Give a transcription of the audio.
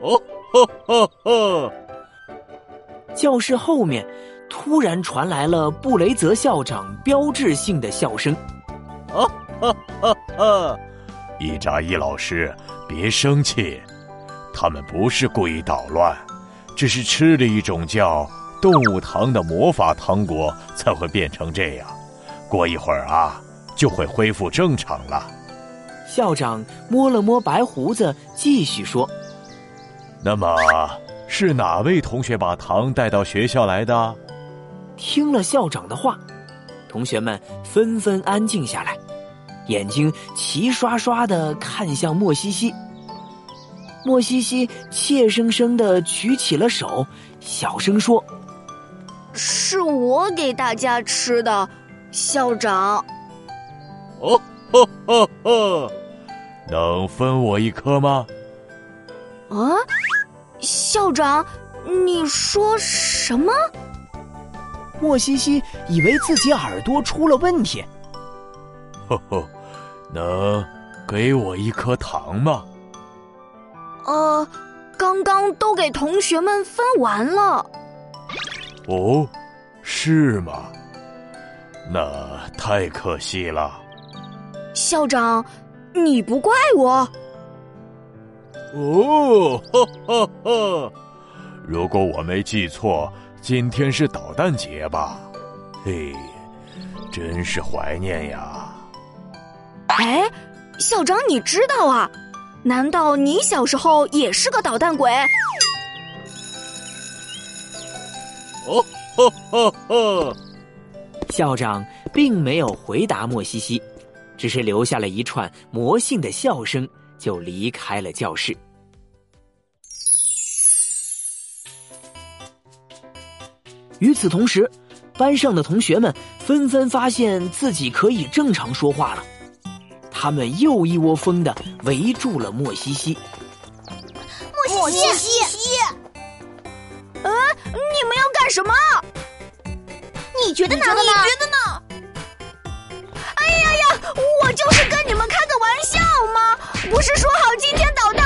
哦呵呵呵！教室后面突然传来了布雷泽校长标志性的笑声。哦呵呵呵！伊扎伊老师，别生气，他们不是故意捣乱，只是吃了一种叫动物糖的魔法糖果，才会变成这样。过一会儿啊，就会恢复正常了。校长摸了摸白胡子，继续说：“那么是哪位同学把糖带到学校来的？”听了校长的话，同学们纷纷安静下来，眼睛齐刷刷的看向莫西西。莫西西怯生生的举起了手，小声说：“是我给大家吃的。”校长，哦呵呵呵，能分我一颗吗？啊，校长，你说什么？莫西西以为自己耳朵出了问题。呵呵，能给我一颗糖吗？呃，刚刚都给同学们分完了。哦，是吗？那太可惜了，校长，你不怪我。哦，哈哈哈，如果我没记错，今天是导弹节吧？嘿，真是怀念呀！哎，校长，你知道啊？难道你小时候也是个捣蛋鬼？哦，哈哈哈。校长并没有回答莫西西，只是留下了一串魔性的笑声，就离开了教室。与此同时，班上的同学们纷纷发现自己可以正常说话了，他们又一窝蜂的围住了莫西西。莫西西，嗯，你们要干什么？你觉得呢？你觉得呢？不是说好今天倒。